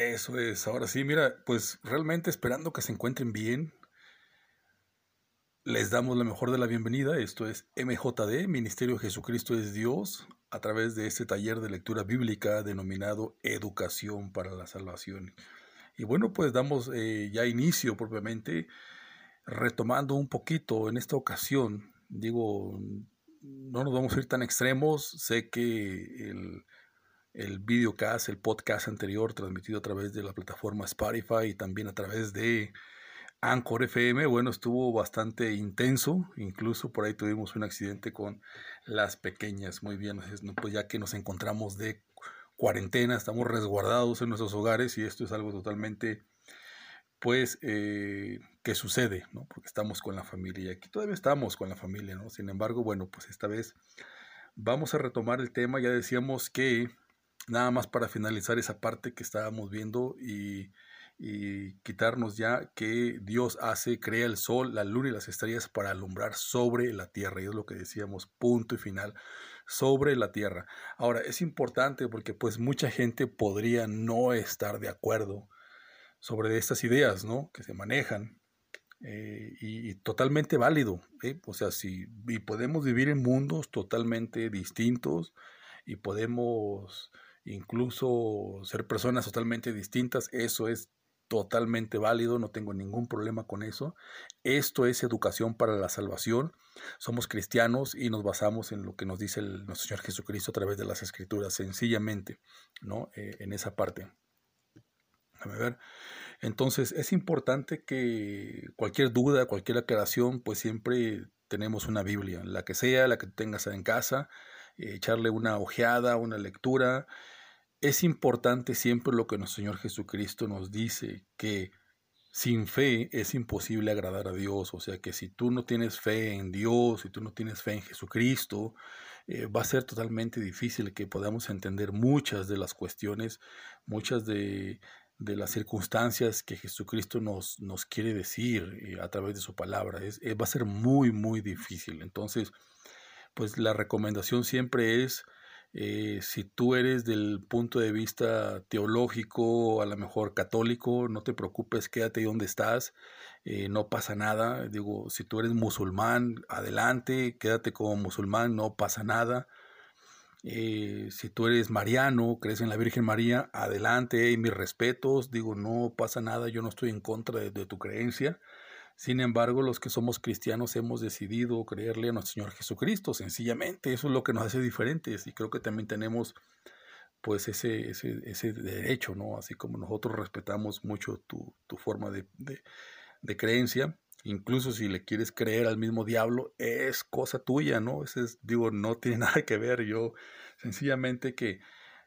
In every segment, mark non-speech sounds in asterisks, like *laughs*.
Eso es, ahora sí, mira, pues realmente esperando que se encuentren bien, les damos la mejor de la bienvenida. Esto es MJD, Ministerio Jesucristo es Dios, a través de este taller de lectura bíblica denominado Educación para la Salvación. Y bueno, pues damos eh, ya inicio propiamente, retomando un poquito en esta ocasión. Digo, no nos vamos a ir tan extremos. Sé que el el videocast, el podcast anterior transmitido a través de la plataforma Spotify y también a través de Anchor FM, bueno, estuvo bastante intenso, incluso por ahí tuvimos un accidente con las pequeñas, muy bien, pues ya que nos encontramos de cuarentena, estamos resguardados en nuestros hogares y esto es algo totalmente, pues, eh, que sucede, ¿no? Porque estamos con la familia y aquí todavía estamos con la familia, ¿no? Sin embargo, bueno, pues esta vez vamos a retomar el tema, ya decíamos que nada más para finalizar esa parte que estábamos viendo y, quitarnos ya que Dios hace, crea el sol, la luna y las estrellas para alumbrar sobre la tierra. Y es lo que decíamos, punto y final, sobre la tierra. Ahora, es importante porque pues mucha gente podría no estar de acuerdo sobre estas ideas, ¿no? Que se manejan. Eh, y, totalmente válido, ¿eh? o sea, si y podemos vivir en mundos totalmente distintos y podemos incluso ser personas totalmente distintas, eso es totalmente válido, no tengo ningún problema con eso. Esto es educación para la salvación. Somos cristianos y nos basamos en lo que nos dice el, nuestro Señor Jesucristo a través de las Escrituras, sencillamente, ¿no? Eh, en esa parte. A ver. Entonces, es importante que cualquier duda, cualquier aclaración, pues siempre tenemos una Biblia, la que sea, la que tengas en casa, eh, echarle una ojeada, una lectura. Es importante siempre lo que nuestro Señor Jesucristo nos dice, que sin fe es imposible agradar a Dios. O sea que si tú no tienes fe en Dios, si tú no tienes fe en Jesucristo, eh, va a ser totalmente difícil que podamos entender muchas de las cuestiones, muchas de, las circunstancias que Jesucristo nos, nos quiere decir eh, a través de su palabra. Es, va a ser muy, muy difícil. Entonces, pues la recomendación siempre es, eh, si tú eres del punto de vista teológico, a lo mejor católico, no te preocupes, quédate donde estás, eh, no pasa nada. Digo, si tú eres musulmán, adelante, quédate como musulmán, no pasa nada. Eh, si tú eres mariano, crees en la Virgen María, adelante, mis respetos, digo, no pasa nada, yo no estoy en contra de tu creencia. Sin embargo, los que somos cristianos hemos decidido creerle a nuestro Señor Jesucristo, sencillamente. Eso es lo que nos hace diferentes y creo que también tenemos pues ese, ese, ese derecho, ¿no? Así como nosotros respetamos mucho tu, tu forma de, de, creencia, incluso si le quieres creer al mismo diablo, es cosa tuya, ¿no? Ese es, digo, no tiene *laughs* nada que ver. Yo, sencillamente que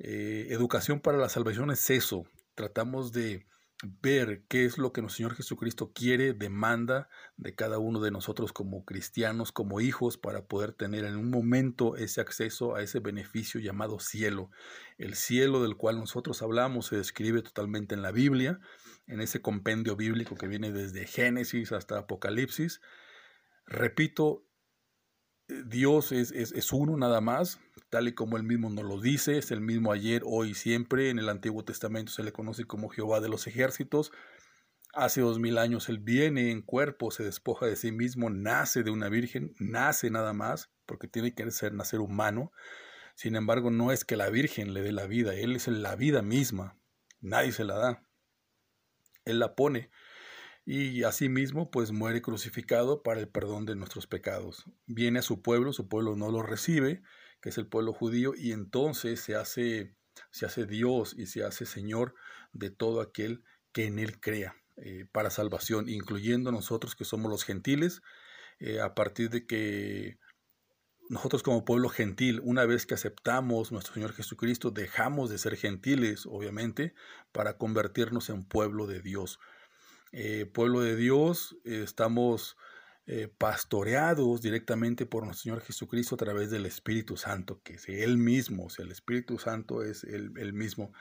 eh, educación para la salvación es eso. Tratamos de ver qué es lo que nuestro Señor Jesucristo quiere, demanda de cada uno de nosotros como cristianos, como hijos, para poder tener en un momento ese acceso a ese beneficio llamado cielo. El cielo del cual nosotros hablamos se describe totalmente en la Biblia, en ese compendio bíblico que viene desde Génesis hasta Apocalipsis. Repito, Dios es, es, uno nada más, tal y como él mismo nos lo dice, es el mismo ayer, hoy y siempre. En el Antiguo Testamento se le conoce como Jehová de los ejércitos. Hace dos mil años él viene en cuerpo, se despoja de sí mismo, nace de una virgen, nace nada más, porque tiene que ser nacer humano. Sin embargo, no es que la virgen le dé la vida, él es la vida misma, nadie se la da. Él la pone y asimismo pues muere crucificado para el perdón de nuestros pecados. Viene a su pueblo, su pueblo no lo recibe, que es el pueblo judío, y entonces se hace, se hace Dios y se hace Señor de todo aquel que en Él crea eh, para salvación, incluyendo nosotros que somos los gentiles, eh, a partir de que nosotros como pueblo gentil, una vez que aceptamos nuestro Señor Jesucristo, dejamos de ser gentiles, obviamente, para convertirnos en pueblo de Dios. Eh, pueblo de Dios, eh, estamos eh, pastoreados directamente por nuestro Señor Jesucristo a través del Espíritu Santo, que es Él mismo, o sea, el Espíritu Santo es el, mismo.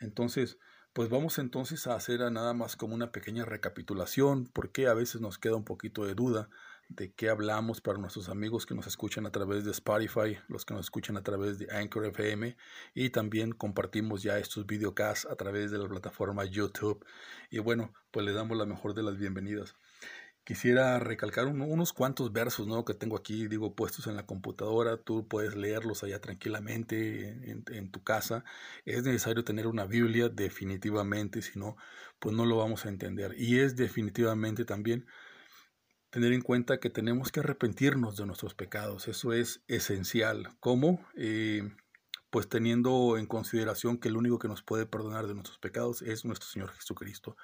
Entonces, pues vamos entonces a hacer nada más como una pequeña recapitulación, porque a veces nos queda un poquito de duda de qué hablamos para nuestros amigos que nos escuchan a través de Spotify, los que nos escuchan a través de Anchor FM y también compartimos ya estos videocasts a través de la plataforma YouTube. Y bueno, pues le damos la mejor de las bienvenidas. Quisiera recalcar unos cuantos versos ¿no? que tengo aquí, digo, puestos en la computadora. Tú puedes leerlos allá tranquilamente en, en, tu casa. Es necesario tener una Biblia, definitivamente, si no, pues no lo vamos a entender. Y es definitivamente también tener en cuenta que tenemos que arrepentirnos de nuestros pecados. Eso es esencial. ¿Cómo? Eh, pues teniendo en consideración que el único que nos puede perdonar de nuestros pecados es nuestro Señor Jesucristo.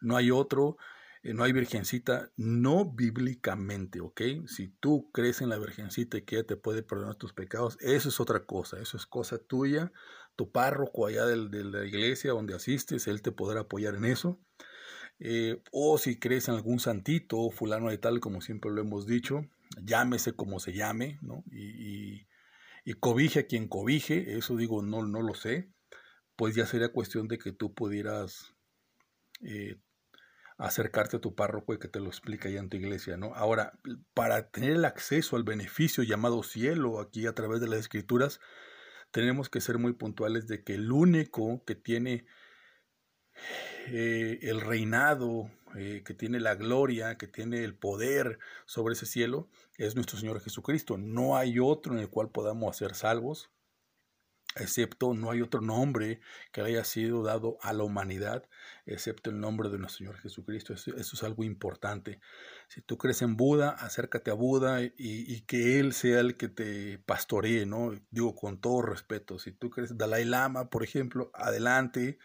No hay otro, eh, no hay virgencita, no bíblicamente, ¿ok? Si tú crees en la virgencita y que ella te puede perdonar tus pecados, eso es otra cosa, eso es cosa tuya. Tu párroco allá de la iglesia donde asistes, él te podrá apoyar en eso. Eh, o si crees en algún santito, fulano de tal, como siempre lo hemos dicho, llámese como se llame, ¿no? Y, cobije a quien cobije, eso digo, no, no lo sé, pues ya sería cuestión de que tú pudieras eh, acercarte a tu párroco y que te lo explique allá en tu iglesia, ¿no? Ahora, para tener el acceso al beneficio llamado cielo aquí a través de las escrituras, tenemos que ser muy puntuales de que el único que tiene eh, el reinado, eh, que tiene la gloria, que tiene el poder sobre ese cielo, es nuestro Señor Jesucristo. No hay otro en el cual podamos ser salvos, excepto no hay otro nombre que haya sido dado a la humanidad, excepto el nombre de nuestro Señor Jesucristo. Eso, es algo importante. Si tú crees en Buda, acércate a Buda y, y, que Él sea el que te pastoree, ¿no? Digo con todo respeto. Si tú crees en Dalai Lama, por ejemplo, adelante.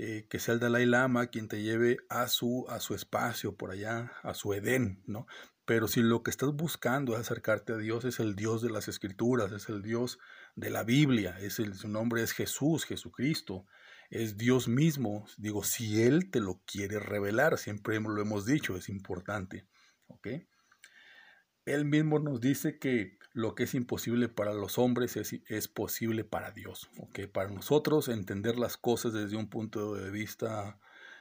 Eh, que sea el Dalai Lama quien te lleve a su, a su espacio por allá, a su Edén, ¿no? Pero si lo que estás buscando es acercarte a Dios, es el Dios de las Escrituras, es el Dios de la Biblia, es el, su nombre es Jesús, Jesucristo, es Dios mismo. Digo, si Él te lo quiere revelar, siempre lo hemos dicho, es importante, ¿ok? Él mismo nos dice que lo que es imposible para los hombres es, posible para Dios. Para nosotros entender las cosas desde un punto de vista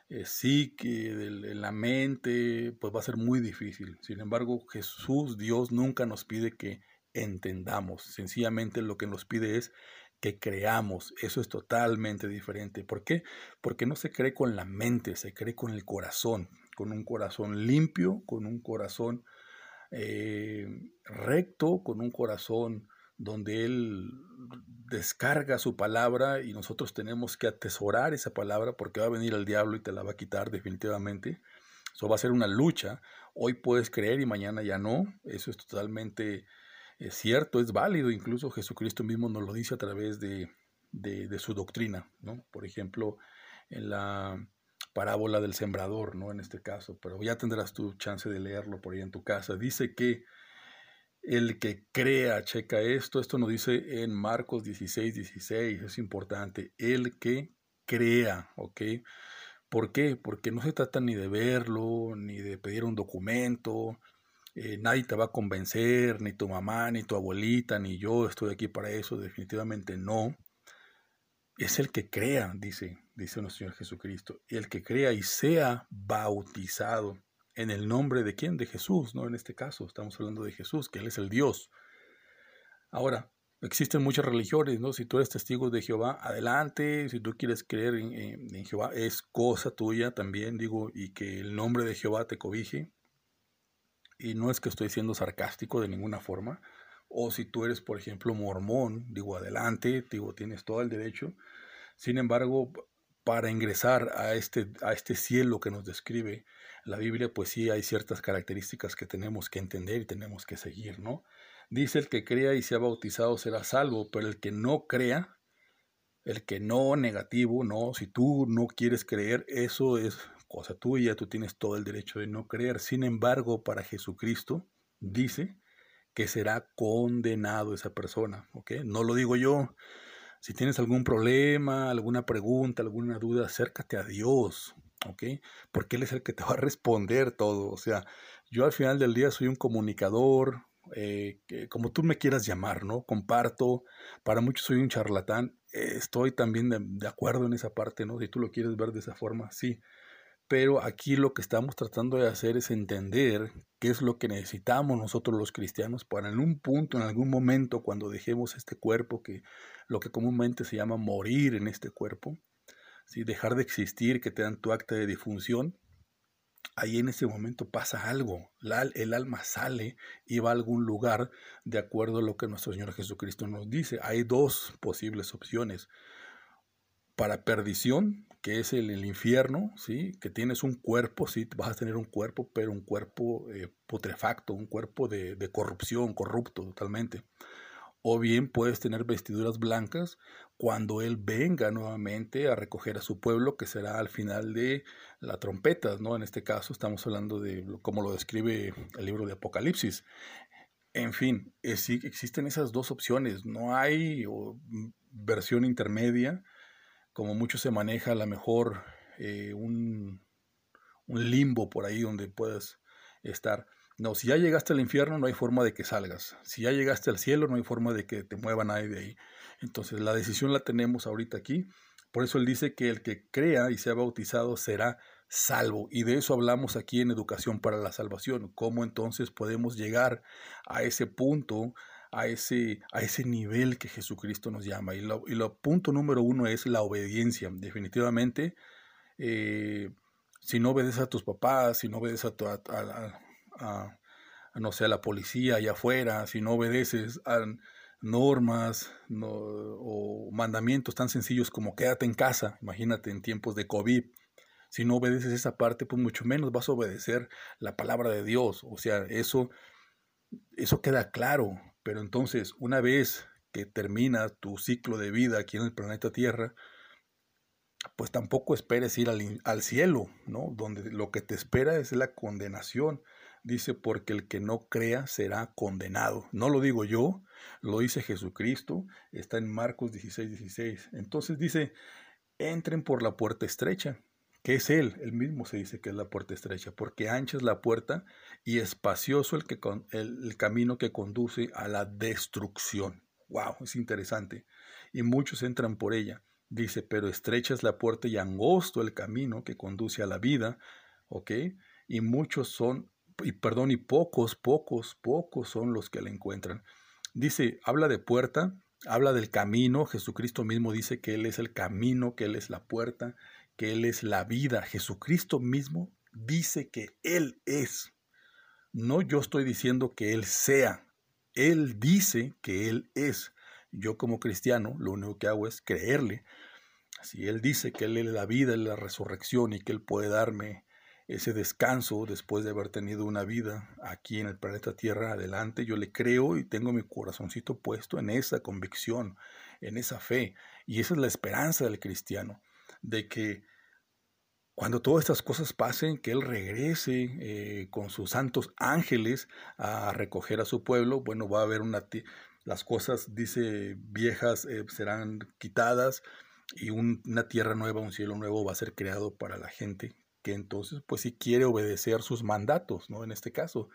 eh, psique, de, la mente, pues va a ser muy difícil. Sin embargo, Jesús, Dios, nunca nos pide que entendamos. Sencillamente lo que nos pide es que creamos. Eso es totalmente diferente. ¿Por qué? Porque no se cree con la mente, se cree con el corazón, con un corazón limpio, con un corazón eh, recto, con un corazón donde Él descarga su palabra y nosotros tenemos que atesorar esa palabra porque va a venir el diablo y te la va a quitar definitivamente. Eso va a ser una lucha. Hoy puedes creer y mañana ya no. Eso es totalmente eh, cierto, es válido. Incluso Jesucristo mismo nos lo dice a través de, de su doctrina. ¿no? Por ejemplo, en la parábola del sembrador, ¿no? En este caso, pero ya tendrás tu chance de leerlo por ahí en tu casa. Dice que el que crea, checa esto, esto nos dice en Marcos 16, 16, es importante, el que crea, ¿ok? ¿Por qué? Porque no se trata ni de verlo, ni de pedir un documento, eh, nadie te va a convencer, ni tu mamá, ni tu abuelita, ni yo estoy aquí para eso, definitivamente no. Es el que crea, dice, dice nuestro Señor Jesucristo, el que crea y sea bautizado en el nombre de quién? De Jesús, ¿no? En este caso estamos hablando de Jesús, que Él es el Dios. Ahora, existen muchas religiones, ¿no? Si tú eres testigo de Jehová, adelante. Si tú quieres creer en, Jehová, es cosa tuya también, digo, y que el nombre de Jehová te cobije. Y no es que estoy siendo sarcástico de ninguna forma. O si tú eres, por ejemplo, mormón, digo, adelante, digo, tienes todo el derecho. Sin embargo, para ingresar a este, a este cielo que nos describe la Biblia, pues sí hay ciertas características que tenemos que entender y tenemos que seguir, ¿no? Dice el que crea y sea bautizado será salvo, pero el que no crea, el que no negativo, no, si tú no quieres creer, eso es cosa tuya, tú tienes todo el derecho de no creer. Sin embargo, para Jesucristo dice que será condenado esa persona, ¿ok? No lo digo yo, si tienes algún problema, alguna pregunta, alguna duda, acércate a Dios, ¿ok? Porque Él es el que te va a responder todo. O sea, yo al final del día soy un comunicador, eh, como tú me quieras llamar, ¿no? Comparto, para muchos soy un charlatán, estoy también de, acuerdo en esa parte, ¿no? Si tú lo quieres ver de esa forma, sí. Pero aquí lo que estamos tratando de hacer es entender qué es lo que necesitamos nosotros los cristianos para en un punto, en algún momento, cuando dejemos este cuerpo, que lo que comúnmente se llama morir en este cuerpo, ¿sí? dejar de existir, que te dan tu acta de difunción, ahí en ese momento pasa algo. el alma sale y va a algún lugar de acuerdo a lo que nuestro Señor Jesucristo nos dice. Hay dos posibles opciones. Para perdición, que es el, infierno, ¿sí? que tienes un cuerpo, sí, vas a tener un cuerpo, pero un cuerpo eh, putrefacto, un cuerpo de, corrupción, corrupto totalmente o bien puedes tener vestiduras blancas cuando Él venga nuevamente a recoger a su pueblo, que será al final de la trompeta, ¿no? En este caso estamos hablando de cómo lo describe el libro de Apocalipsis. En fin, existen esas dos opciones, no hay versión intermedia, como mucho se maneja a lo mejor eh, un, un limbo por ahí donde puedas estar. No, si ya llegaste al infierno no hay forma de que salgas. Si ya llegaste al cielo no hay forma de que te mueva nadie de ahí. Entonces la decisión la tenemos ahorita aquí. Por eso él dice que el que crea y sea bautizado será salvo. Y de eso hablamos aquí en Educación para la Salvación. ¿Cómo entonces podemos llegar a ese punto, a ese, a ese nivel que Jesucristo nos llama? Y lo, y punto número uno es la obediencia. Definitivamente, eh, si no obedeces a tus papás, si no obedeces a, tu, a, no la policía allá afuera, si no obedeces a normas o mandamientos tan sencillos como quédate en casa, imagínate en tiempos de COVID, si no obedeces esa parte, pues mucho menos vas a obedecer la palabra de Dios. O sea, eso, eso queda claro. Pero entonces, una vez que termina tu ciclo de vida aquí en el planeta Tierra, pues tampoco esperes ir al, cielo, ¿no? Donde lo que te espera es la condenación dice, porque el que no crea será condenado. No lo digo yo, lo dice Jesucristo, está en Marcos 16, 16. Entonces dice, entren por la puerta estrecha, que es Él, Él mismo se dice que es la puerta estrecha, porque ancha es la puerta y espacioso el, que, el, el camino que conduce a la destrucción. ¡Wow! Es interesante. Y muchos entran por ella. Dice, pero estrecha es la puerta y angosto el camino que conduce a la vida, ¿ok? Y muchos son y perdón, y pocos, pocos, pocos son los que la encuentran. Dice, habla de puerta, habla del camino, Jesucristo mismo dice que Él es el camino, que Él es la puerta, que Él es la vida. Jesucristo mismo dice que Él es. No yo estoy diciendo que Él sea, Él dice que Él es. Yo como cristiano lo único que hago es creerle. Si Él dice que Él es la vida, la resurrección y que Él puede darme ese descanso después de haber tenido una vida aquí en el planeta Tierra adelante. Yo le creo y tengo mi corazoncito puesto en esa convicción, en esa fe. Y esa es la esperanza del cristiano, de que cuando todas estas cosas pasen, que Él regrese eh, con sus santos ángeles a recoger a su pueblo, bueno, va a haber una... Las cosas, dice, viejas eh, serán quitadas y una tierra nueva, un cielo nuevo va a ser creado para la gente entonces, pues si quiere obedecer sus mandatos, ¿no? En este caso,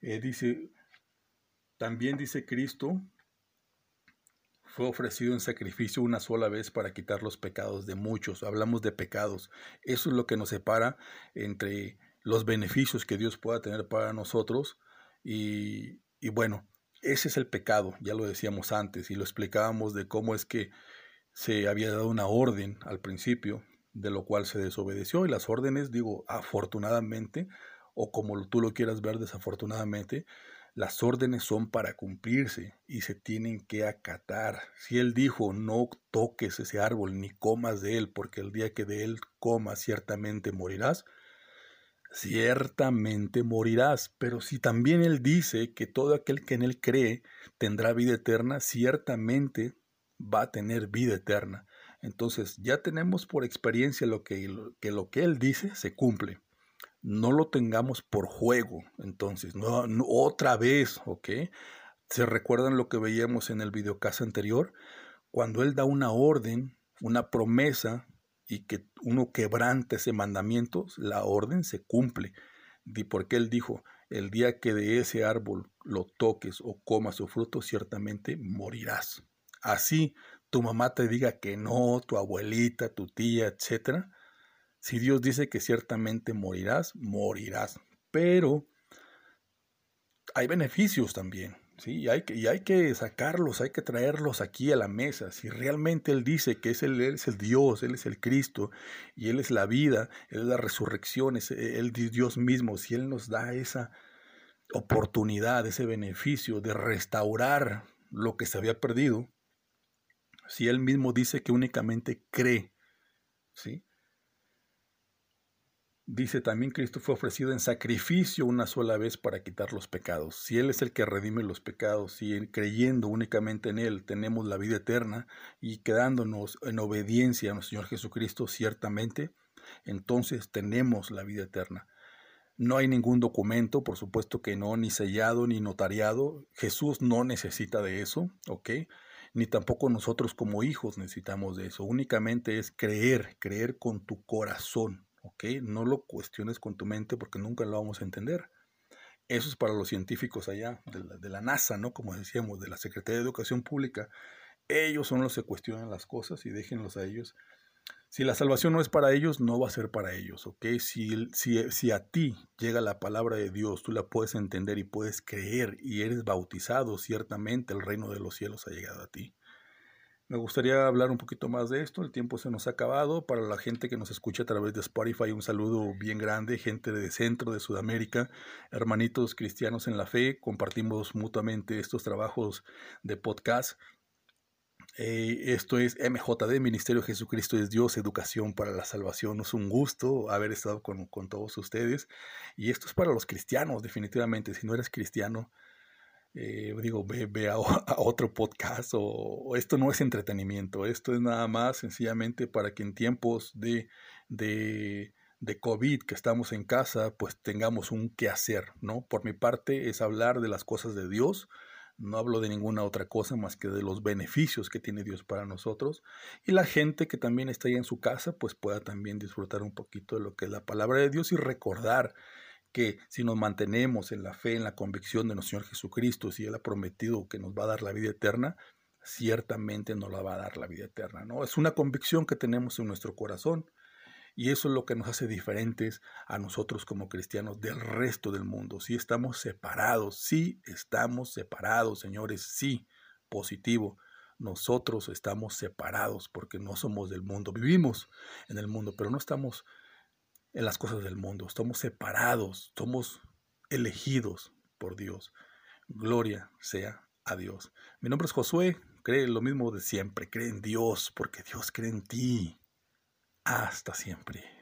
eh, dice, también dice Cristo, fue ofrecido en sacrificio una sola vez para quitar los pecados de muchos. Hablamos de pecados. Eso es lo que nos separa entre los beneficios que Dios pueda tener para nosotros y, y bueno, ese es el pecado, ya lo decíamos antes y lo explicábamos de cómo es que se había dado una orden al principio de lo cual se desobedeció y las órdenes, digo, afortunadamente, o como tú lo quieras ver desafortunadamente, las órdenes son para cumplirse y se tienen que acatar. Si él dijo, no toques ese árbol ni comas de él, porque el día que de él comas ciertamente morirás, ciertamente morirás. Pero si también él dice que todo aquel que en él cree tendrá vida eterna, ciertamente va a tener vida eterna. Entonces ya tenemos por experiencia lo que, que lo que Él dice se cumple. No lo tengamos por juego. Entonces, no, otra vez, ¿ok? ¿Se recuerdan lo que veíamos en el videocast anterior? Cuando Él da una orden, una promesa, y que uno quebrante ese mandamiento, la orden se cumple. Porque Él dijo, el día que de ese árbol lo toques o comas su fruto, ciertamente morirás. Así tu mamá te diga que no, tu abuelita, tu tía, etcétera, Si Dios dice que ciertamente morirás, morirás. Pero hay beneficios también. ¿sí? Y, hay que, y hay que sacarlos, hay que traerlos aquí a la mesa. Si realmente Él dice que es Él es el Dios, Él es el Cristo, y Él es la vida, Él es la resurrección, es Él es Dios mismo, si Él nos da esa oportunidad, ese beneficio de restaurar lo que se había perdido, si Él mismo dice que únicamente cree, ¿sí? Dice también Cristo fue ofrecido en sacrificio una sola vez para quitar los pecados. Si Él es el que redime los pecados, si creyendo únicamente en Él tenemos la vida eterna y quedándonos en obediencia a nuestro Señor Jesucristo ciertamente, entonces tenemos la vida eterna. No hay ningún documento, por supuesto que no, ni sellado ni notariado. Jesús no necesita de eso, ¿ok? Ni tampoco nosotros como hijos necesitamos de eso. Únicamente es creer, creer con tu corazón, No lo cuestiones con tu mente porque nunca lo vamos a entender. Eso es para los científicos allá, de la, NASA, ¿no? Como decíamos, de la Secretaría de Educación Pública. Ellos son los que cuestionan las cosas y déjenlos a ellos. Si la salvación no es para ellos, no va a ser para ellos, ¿ok? Si, si, si a ti llega la palabra de Dios, tú la puedes entender y puedes creer y eres bautizado, ciertamente el reino de los cielos ha llegado a ti. Me gustaría hablar un poquito más de esto, el tiempo se nos ha acabado. Para la gente que nos escucha a través de Spotify, un saludo bien grande, gente de centro, de Sudamérica, hermanitos cristianos en la fe, compartimos mutuamente estos trabajos de podcast. Eh, esto es MJD, Ministerio Jesucristo es Dios, Educación para la Salvación. Es un gusto haber estado con, con todos ustedes. Y esto es para los cristianos, definitivamente. Si no eres cristiano, eh, digo, ve, *laughs* a, otro podcast o, esto no es entretenimiento, esto es nada más sencillamente para que en tiempos de, de, de COVID que estamos en casa, pues tengamos un qué hacer, ¿no? Por mi parte es hablar de las cosas de Dios, no hablo de ninguna otra cosa más que de los beneficios que tiene Dios para nosotros y la gente que también está ahí en su casa, pues pueda también disfrutar un poquito de lo que es la palabra de Dios y recordar que si nos mantenemos en la fe, en la convicción de nuestro Señor Jesucristo, si Él ha prometido que nos va a dar la vida eterna, ciertamente nos la va a dar la vida eterna, ¿no? Es una convicción que tenemos en nuestro corazón y eso es lo que nos hace diferentes a nosotros como cristianos del resto del mundo. Si estamos separados, sí estamos separados, señores, sí, positivo. Nosotros estamos separados porque no somos del mundo, vivimos en el mundo, pero no estamos en las cosas del mundo. Estamos separados, somos elegidos por Dios. Gloria sea a Dios. Mi nombre es Josué, cree lo mismo de siempre, cree en Dios, porque Dios cree en ti. Hasta siempre.